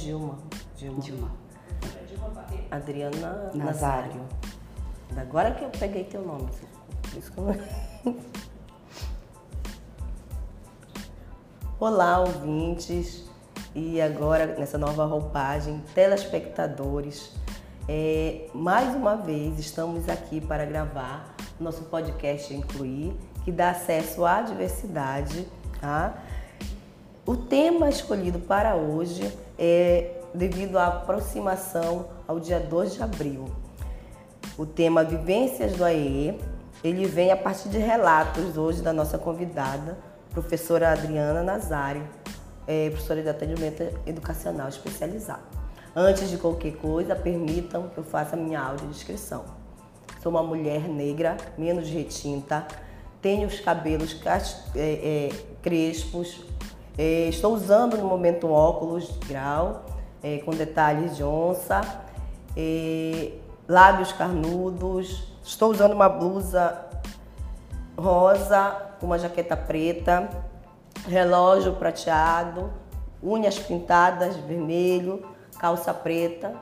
Dilma. Dilma. Dilma. Adriana Nazário. Nazário. Agora que eu peguei teu nome. Isso que eu... Olá, ouvintes. E agora, nessa nova roupagem, telespectadores. É, mais uma vez, estamos aqui para gravar nosso podcast Incluir, que dá acesso à diversidade. Tá? O tema escolhido para hoje é devido à aproximação ao dia 2 de abril. O tema Vivências do AEE, ele vem a partir de relatos hoje da nossa convidada, professora Adriana Nazário, é, professora de atendimento educacional especializado. Antes de qualquer coisa, permitam que eu faça a minha audiodescrição. Sou uma mulher negra, menos retinta, tenho os cabelos é, é, crespos, estou usando no momento um óculos de grau, é, com detalhes de onça, é, lábios carnudos, estou usando uma blusa rosa com uma jaqueta preta, relógio prateado, unhas pintadas vermelho, calça preta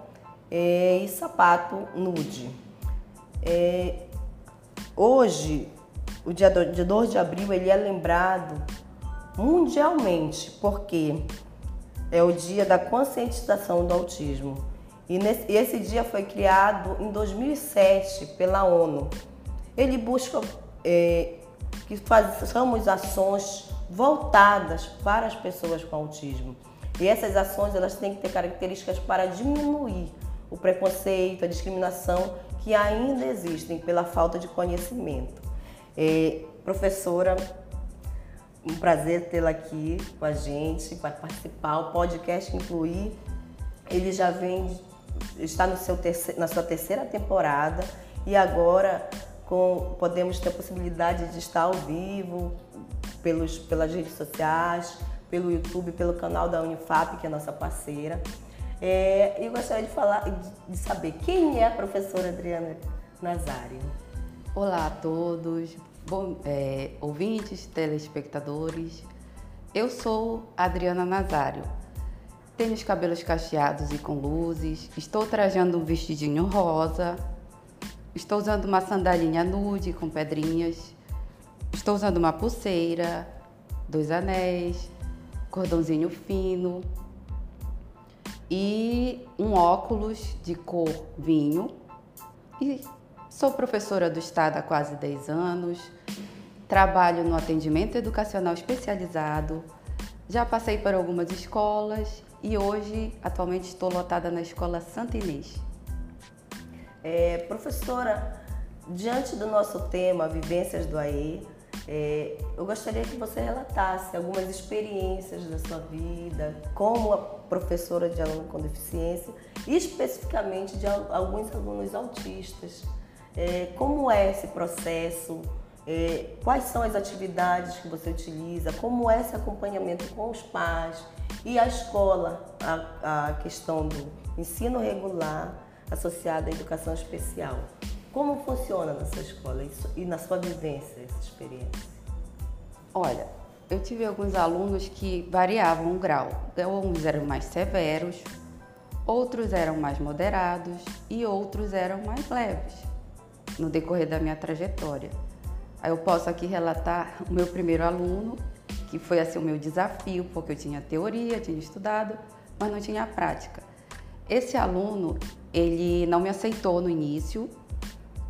é, e sapato nude. É, hoje, o dia 2 de abril, ele é lembrado mundialmente, porque é o dia da conscientização do autismo. E nesse, esse dia foi criado em 2007 pela ONU. Ele busca é, que façamos ações voltadas para as pessoas com autismo. E essas ações elas têm que ter características para diminuir o preconceito, a discriminação que ainda existem pela falta de conhecimento. É, professora, um prazer tê-la aqui com a gente para participar. O podcast Incluir, ele já vem, está no seu terceiro, na sua terceira temporada e agora com, podemos ter a possibilidade de estar ao vivo pelos, pelas redes sociais, pelo YouTube, pelo canal da Unifap, que é nossa parceira. É, eu gostaria de falar, de saber quem é a professora Adriana Nazário. Olá a todos, bom, é, ouvintes, telespectadores. Eu sou Adriana Nazário. Tenho os cabelos cacheados e com luzes. Estou trajando um vestidinho rosa. Estou usando uma sandalinha nude com pedrinhas. Estou usando uma pulseira, dois anéis, cordãozinho fino e um óculos de cor vinho. E sou professora do Estado há quase 10 anos. Trabalho no atendimento educacional especializado. Já passei por algumas escolas e hoje, atualmente, estou lotada na Escola Santa Inês. É, professora, diante do nosso tema Vivências do AE, é, eu gostaria que você relatasse algumas experiências da sua vida como professora de aluno com deficiência e especificamente de alguns alunos autistas. É, como é esse processo? É, quais são as atividades que você utiliza? Como é esse acompanhamento com os pais? E a escola, a, a questão do ensino regular associado à educação especial. Como funciona na sua escola e na sua vivência essa experiência? Olha, eu tive alguns alunos que variavam o grau. Uns eram mais severos, outros eram mais moderados e outros eram mais leves no decorrer da minha trajetória. Aí eu posso aqui relatar o meu primeiro aluno, que foi assim o meu desafio, porque eu tinha teoria, tinha estudado, mas não tinha prática. Esse aluno, ele não me aceitou no início,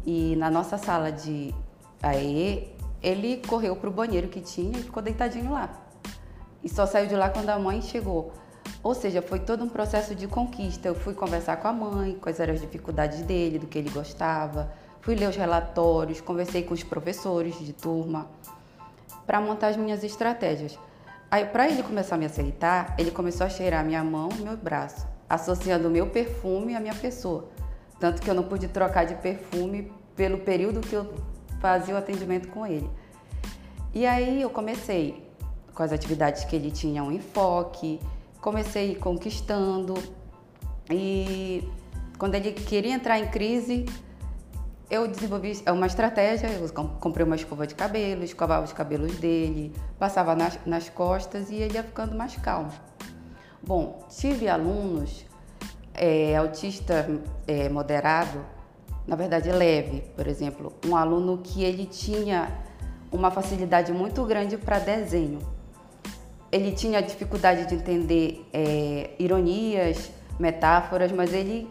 e na nossa sala de AE, ele correu para o banheiro que tinha e ficou deitadinho lá. E só saiu de lá quando a mãe chegou. Ou seja, foi todo um processo de conquista. Eu fui conversar com a mãe, quais eram as dificuldades dele, do que ele gostava. Fui ler os relatórios, conversei com os professores de turma para montar as minhas estratégias. Aí, para ele começar a me aceitar, ele começou a cheirar minha mão e meu braço, associando o meu perfume à minha pessoa. Tanto que eu não pude trocar de perfume pelo período que eu fazia o atendimento com ele. E aí eu comecei com as atividades que ele tinha um enfoque, comecei conquistando e quando ele queria entrar em crise, eu desenvolvi uma estratégia, eu comprei uma escova de cabelo, escovava os cabelos dele, passava nas, nas costas e ele ia ficando mais calmo. Bom, tive alunos é, autista é, moderado, na verdade leve, por exemplo, um aluno que ele tinha uma facilidade muito grande para desenho. Ele tinha dificuldade de entender é, ironias, metáforas, mas ele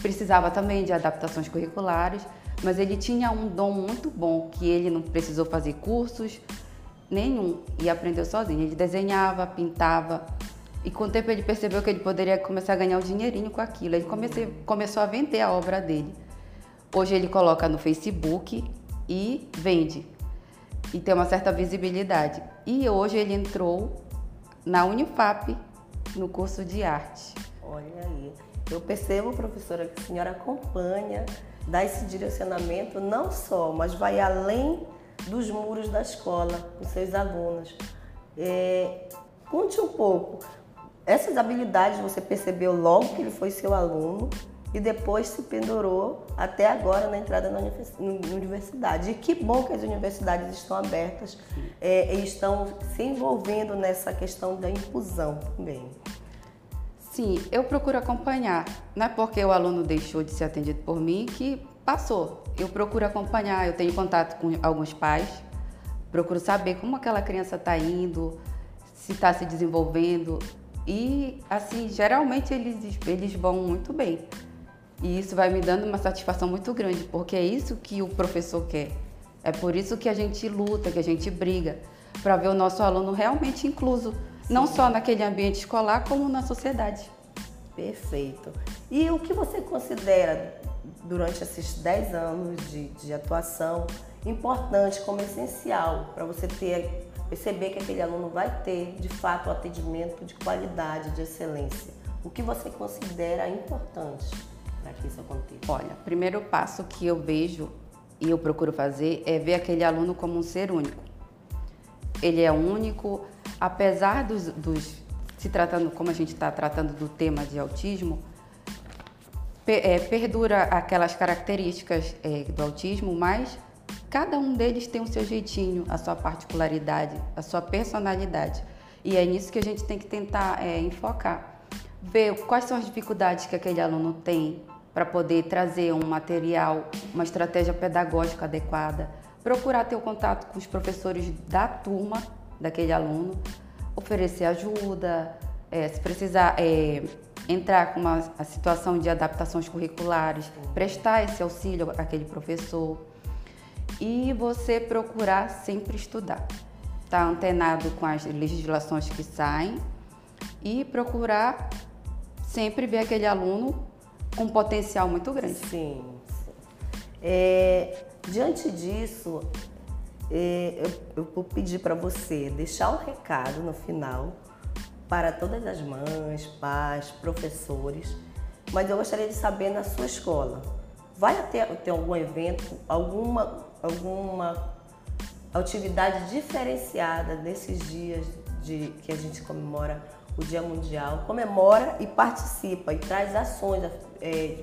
precisava também de adaptações curriculares, mas ele tinha um dom muito bom que ele não precisou fazer cursos nenhum e aprendeu sozinho. Ele desenhava, pintava e com o tempo ele percebeu que ele poderia começar a ganhar um dinheirinho com aquilo. Ele comecei, começou a vender a obra dele. Hoje ele coloca no Facebook e vende e tem uma certa visibilidade. E hoje ele entrou na Unifap no curso de arte. Olha aí. Eu percebo, professora, que a senhora acompanha, dá esse direcionamento não só, mas vai além dos muros da escola com seus alunos. É, conte um pouco. Essas habilidades você percebeu logo que ele foi seu aluno e depois se pendurou até agora na entrada na universidade. E que bom que as universidades estão abertas é, e estão se envolvendo nessa questão da inclusão também. Sim, eu procuro acompanhar. Não é porque o aluno deixou de ser atendido por mim que passou. Eu procuro acompanhar, eu tenho contato com alguns pais, procuro saber como aquela criança está indo, se está se desenvolvendo. E, assim, geralmente eles, eles vão muito bem. E isso vai me dando uma satisfação muito grande, porque é isso que o professor quer. É por isso que a gente luta, que a gente briga, para ver o nosso aluno realmente incluso não só naquele ambiente escolar, como na sociedade. Perfeito. E o que você considera, durante esses 10 anos de, de atuação, importante, como essencial, para você ter, perceber que aquele aluno vai ter, de fato, um atendimento de qualidade, de excelência? O que você considera importante para que isso aconteça? Olha, o primeiro passo que eu vejo e eu procuro fazer é ver aquele aluno como um ser único. Ele é único, apesar dos, dos se tratando, como a gente está tratando do tema de autismo, é, perdura aquelas características é, do autismo, mas cada um deles tem o seu jeitinho, a sua particularidade, a sua personalidade. E é nisso que a gente tem que tentar é, enfocar. Ver quais são as dificuldades que aquele aluno tem para poder trazer um material, uma estratégia pedagógica adequada. Procurar ter o contato com os professores da turma daquele aluno, oferecer ajuda, é, se precisar é, entrar com uma situação de adaptações curriculares, prestar esse auxílio àquele professor e você procurar sempre estudar, estar tá antenado com as legislações que saem e procurar sempre ver aquele aluno com um potencial muito grande. Sim. sim. É, diante disso, eu, vou pedir para você deixar um recado no final para todas as mães, pais, professores, mas eu gostaria de saber na sua escola, vai ter algum evento, alguma, alguma atividade diferenciada nesses dias de, que a gente comemora o Dia Mundial, comemora e participa e traz ações é,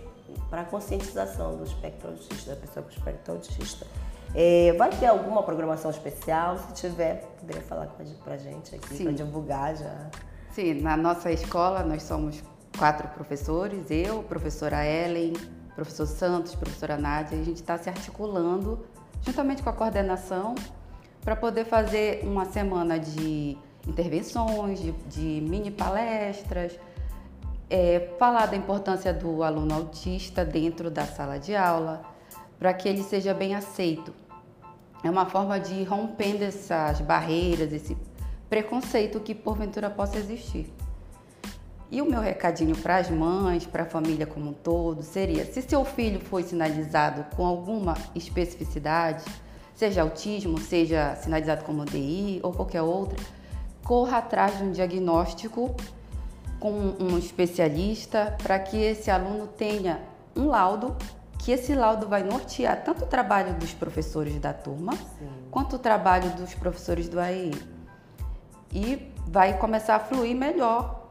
para a conscientização do espectro autista, da pessoa com espectro autista. É, vai ter alguma programação especial? Se tiver, poderia falar com a gente aqui para divulgar já. Sim, na nossa escola nós somos quatro professores, eu, professora Ellen, professor Santos, professora Nádia, e a gente está se articulando juntamente com a coordenação para poder fazer uma semana de intervenções, de, de mini palestras, é, falar da importância do aluno autista dentro da sala de aula, para que ele seja bem aceito é uma forma de ir rompendo essas barreiras, esse preconceito que porventura possa existir. E o meu recadinho para as mães, para a família como um todo, seria: se seu filho foi sinalizado com alguma especificidade, seja autismo, seja sinalizado como DI ou qualquer outra, corra atrás de um diagnóstico com um especialista para que esse aluno tenha um laudo que esse laudo vai nortear tanto o trabalho dos professores da turma, Sim. quanto o trabalho dos professores do AEI. E vai começar a fluir melhor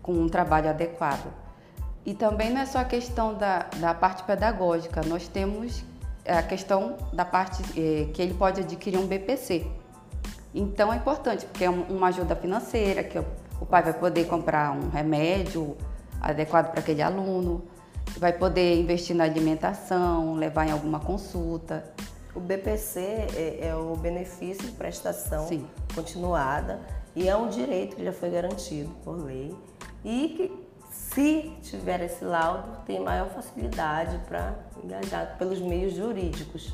com um trabalho adequado. E também não é só a questão da, da parte pedagógica, nós temos a questão da parte eh, que ele pode adquirir um BPC. Então é importante, porque é uma ajuda financeira que o pai vai poder comprar um remédio adequado para aquele aluno, vai poder investir na alimentação, levar em alguma consulta. O BPC é, é o benefício de prestação Sim. continuada e é um direito que já foi garantido por lei e que se tiver esse laudo tem maior facilidade para engajar pelos meios jurídicos.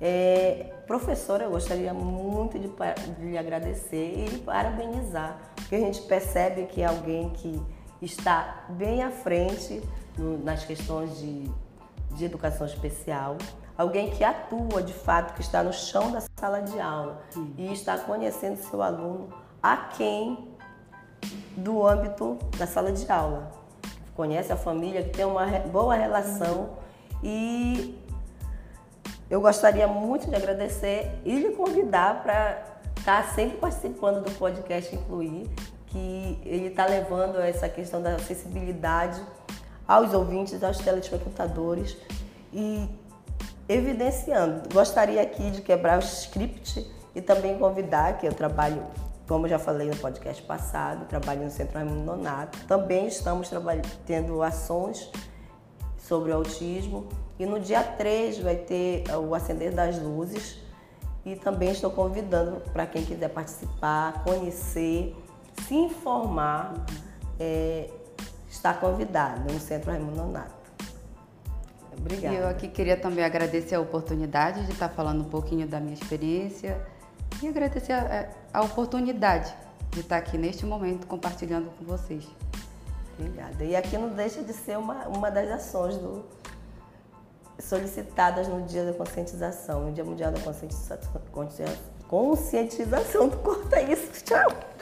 É, professora, eu gostaria muito de, de lhe agradecer e lhe parabenizar, porque a gente percebe que é alguém que está bem à frente no, nas questões de, de educação especial, alguém que atua de fato, que está no chão da sala de aula hum. e está conhecendo seu aluno a quem do âmbito da sala de aula. Conhece a família, que tem uma boa relação e eu gostaria muito de agradecer e lhe convidar para estar sempre participando do podcast Incluir, que ele está levando essa questão da acessibilidade aos ouvintes, aos telespectadores e evidenciando. Gostaria aqui de quebrar o script e também convidar, que eu trabalho, como já falei no podcast passado, trabalho no Centro Raimundo Nonato. Também estamos tendo ações sobre o autismo. E no dia 3 vai ter o Acender das Luzes. E também estou convidando para quem quiser participar, conhecer se informar, é, está convidado no Centro Raimundo Nonato. Obrigada. E eu aqui queria também agradecer a oportunidade de estar falando um pouquinho da minha experiência e agradecer a, a oportunidade de estar aqui neste momento compartilhando com vocês. Obrigada. E aqui não deixa de ser uma, uma das ações do, solicitadas no Dia da Conscientização, no Dia Mundial da Conscientização. Conscientização, corta isso, tchau!